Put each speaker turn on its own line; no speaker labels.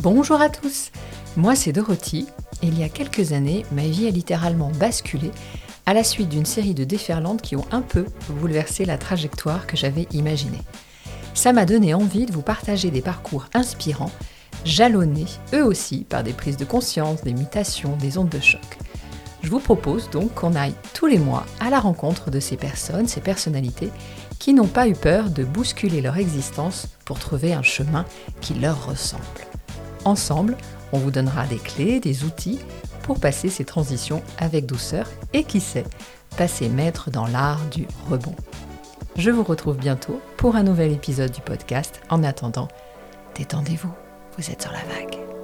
Bonjour à tous, moi c'est Dorothy il y a quelques années, ma vie a littéralement basculé à la suite d'une série de déferlantes qui ont un peu bouleversé la trajectoire que j'avais imaginée. Ça m'a donné envie de vous partager des parcours inspirants, jalonnés eux aussi par des prises de conscience, des mutations, des ondes de choc. Je vous propose donc qu'on aille tous les mois à la rencontre de ces personnes, ces personnalités qui n'ont pas eu peur de bousculer leur existence pour trouver un chemin qui leur ressemble. Ensemble, on vous donnera des clés, des outils pour passer ces transitions avec douceur et qui sait, passer maître dans l'art du rebond. Je vous retrouve bientôt pour un nouvel épisode du podcast. En attendant, détendez-vous, vous êtes sur la vague.